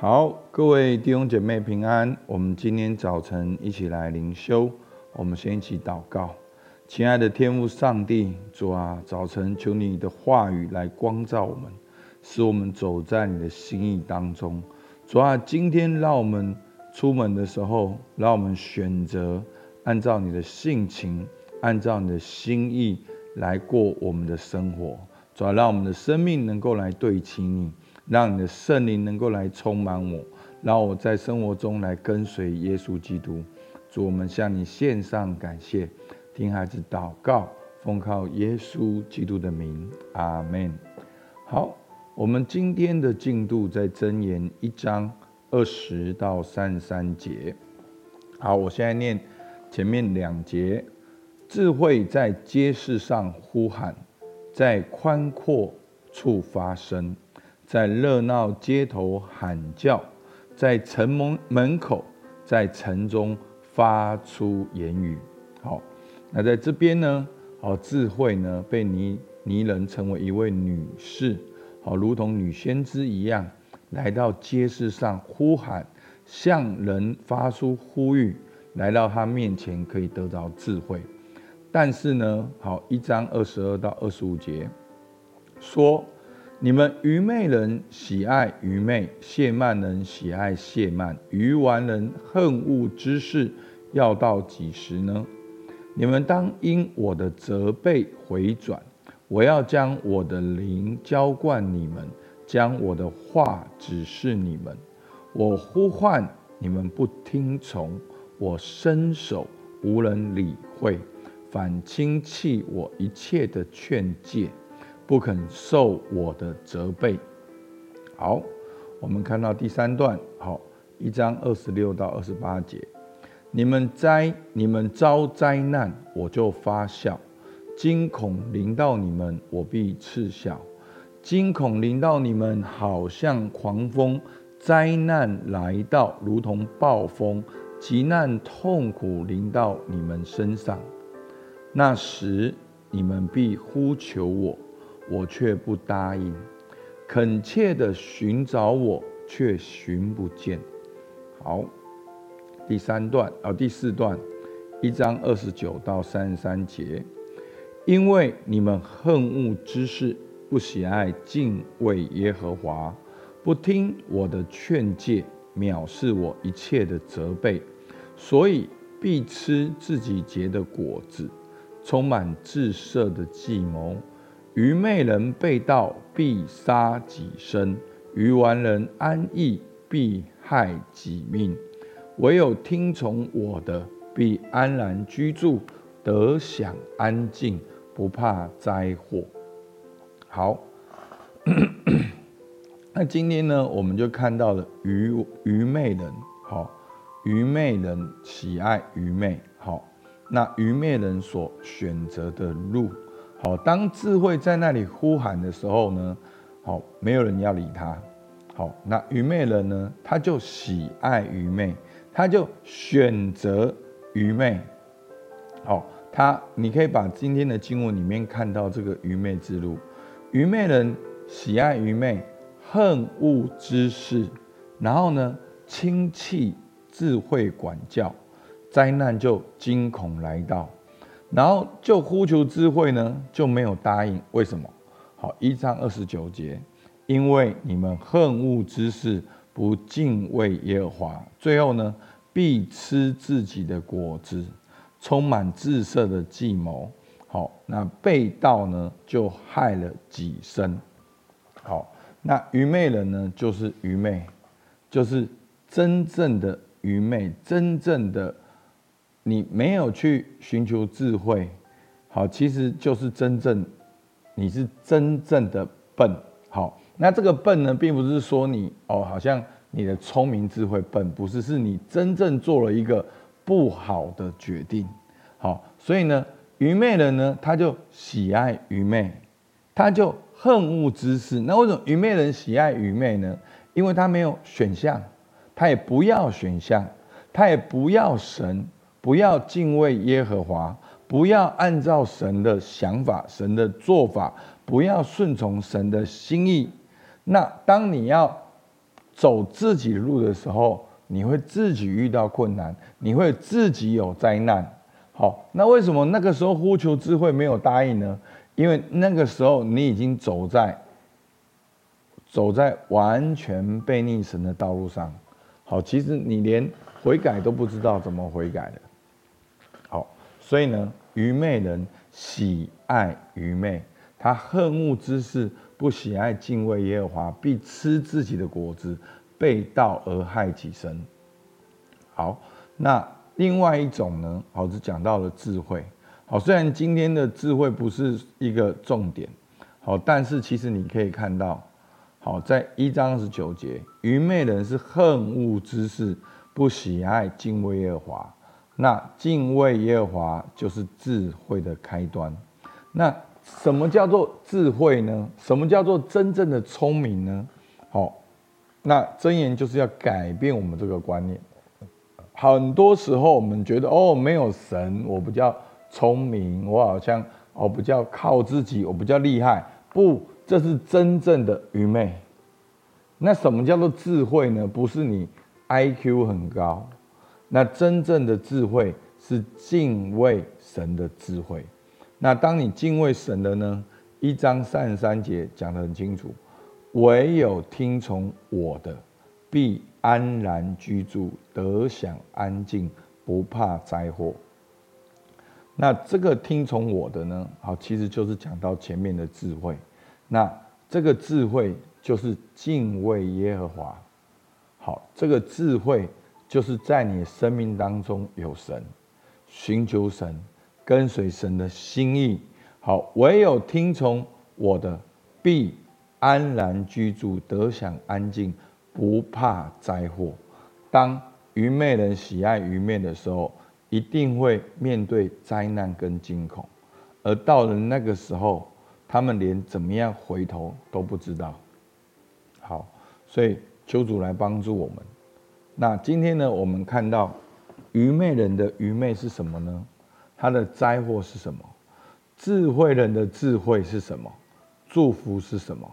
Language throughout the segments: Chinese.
好，各位弟兄姐妹平安。我们今天早晨一起来灵修，我们先一起祷告。亲爱的天父上帝，主啊，早晨求你的话语来光照我们，使我们走在你的心意当中。主啊，今天让我们出门的时候，让我们选择按照你的性情，按照你的心意来过我们的生活。主啊，让我们的生命能够来对齐你。让你的圣灵能够来充满我，让我在生活中来跟随耶稣基督。主，我们向你献上感谢，听孩子祷告，奉靠耶稣基督的名，阿门。好，我们今天的进度在箴言一章二十到三十三节。好，我现在念前面两节：智慧在街市上呼喊，在宽阔处发声。在热闹街头喊叫，在城门门口，在城中发出言语。好，那在这边呢？好，智慧呢，被拟拟人称为一位女士，好，如同女先知一样，来到街市上呼喊，向人发出呼吁，来到他面前可以得到智慧。但是呢，好，一章二十二到二十五节说。你们愚昧人喜爱愚昧，亵慢人喜爱亵慢，愚顽人恨恶知识，要到几时呢？你们当因我的责备回转，我要将我的灵浇灌你们，将我的话指示你们。我呼唤你们不听从，我伸手无人理会，反轻弃我一切的劝诫。不肯受我的责备。好，我们看到第三段，好，一章二十六到二十八节。你们灾，你们遭灾难，我就发笑；惊恐临到你们，我必嗤笑。惊恐临到你们，好像狂风；灾难来到，如同暴风；急难痛苦临到你们身上，那时你们必呼求我。我却不答应，恳切地寻找我，却寻不见。好，第三段啊，第四段，一章二十九到三十三节，因为你们恨恶知识，不喜爱敬畏耶和华，不听我的劝诫，藐视我一切的责备，所以必吃自己结的果子，充满自色的计谋。愚昧人被盗，必杀己身；愚顽人安逸，必害己命。唯有听从我的，必安然居住，得享安静，不怕灾祸。好，那今天呢，我们就看到了愚愚昧人，好，愚昧人喜爱愚昧，好，那愚昧人所选择的路。好，当智慧在那里呼喊的时候呢，好，没有人要理他。好，那愚昧人呢，他就喜爱愚昧，他就选择愚昧。好，他你可以把今天的经文里面看到这个愚昧之路。愚昧人喜爱愚昧，恨恶知识，然后呢，轻弃智慧管教，灾难就惊恐来到。然后就呼求智慧呢，就没有答应。为什么？好，一章二十九节，因为你们恨恶知识，不敬畏耶和华，最后呢，必吃自己的果子，充满智色的计谋。好，那背道呢，就害了己身。好，那愚昧人呢，就是愚昧，就是真正的愚昧，真正的。你没有去寻求智慧，好，其实就是真正，你是真正的笨，好，那这个笨呢，并不是说你哦，好像你的聪明智慧笨，不是，是你真正做了一个不好的决定，好，所以呢，愚昧人呢，他就喜爱愚昧，他就恨恶知识。那为什么愚昧人喜爱愚昧呢？因为他没有选项，他也不要选项，他也不要神。不要敬畏耶和华，不要按照神的想法、神的做法，不要顺从神的心意。那当你要走自己的路的时候，你会自己遇到困难，你会自己有灾难。好，那为什么那个时候呼求智慧没有答应呢？因为那个时候你已经走在走在完全被逆神的道路上。好，其实你连悔改都不知道怎么悔改的。所以呢，愚昧人喜爱愚昧，他恨恶知识，不喜爱敬畏耶和华，必吃自己的果子，背道而害己身。好，那。另外一种呢，好，是讲到了智慧。好，虽然今天的智慧不是一个重点，好，但是其实你可以看到，好，在一章十九节，愚昧人是恨恶知识，不喜爱敬畏耶和华。那敬畏耶和华就是智慧的开端。那什么叫做智慧呢？什么叫做真正的聪明呢？好，那箴言就是要改变我们这个观念。很多时候，我们觉得哦，没有神，我不叫聪明，我好像哦不叫靠自己，我不叫厉害。不，这是真正的愚昧。那什么叫做智慧呢？不是你 IQ 很高，那真正的智慧是敬畏神的智慧。那当你敬畏神的呢？一章三十三节讲得很清楚，唯有听从我的，必安然居住，得享安静，不怕灾祸。那这个听从我的呢？好，其实就是讲到前面的智慧。那这个智慧就是敬畏耶和华。好，这个智慧就是在你生命当中有神，寻求神，跟随神的心意。好，唯有听从我的，必安然居住，得享安静。不怕灾祸。当愚昧人喜爱愚昧的时候，一定会面对灾难跟惊恐。而到了那个时候，他们连怎么样回头都不知道。好，所以求主来帮助我们。那今天呢，我们看到愚昧人的愚昧是什么呢？他的灾祸是什么？智慧人的智慧是什么？祝福是什么？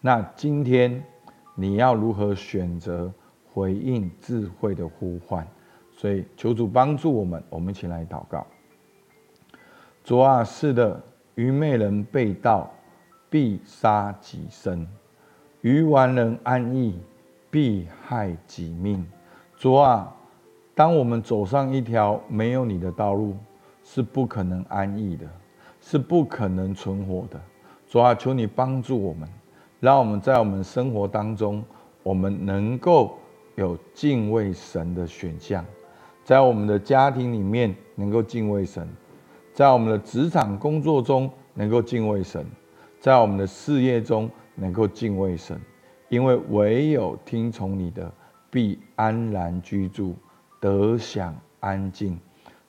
那今天。你要如何选择回应智慧的呼唤？所以求主帮助我们，我们一起来祷告。主啊，是的，愚昧人被盗，必杀己身；愚顽人安逸，必害己命。主啊，当我们走上一条没有你的道路，是不可能安逸的，是不可能存活的。主啊，求你帮助我们。让我们在我们生活当中，我们能够有敬畏神的选项，在我们的家庭里面能够敬畏神，在我们的职场工作中能够敬畏神，在我们的事业中能够敬畏神，因为唯有听从你的，必安然居住，得享安静。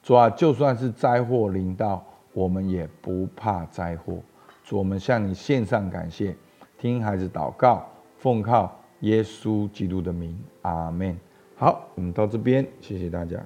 主啊，就算是灾祸临到，我们也不怕灾祸。主，我们向你献上感谢。听孩子祷告，奉靠耶稣基督的名，阿门。好，我们到这边，谢谢大家。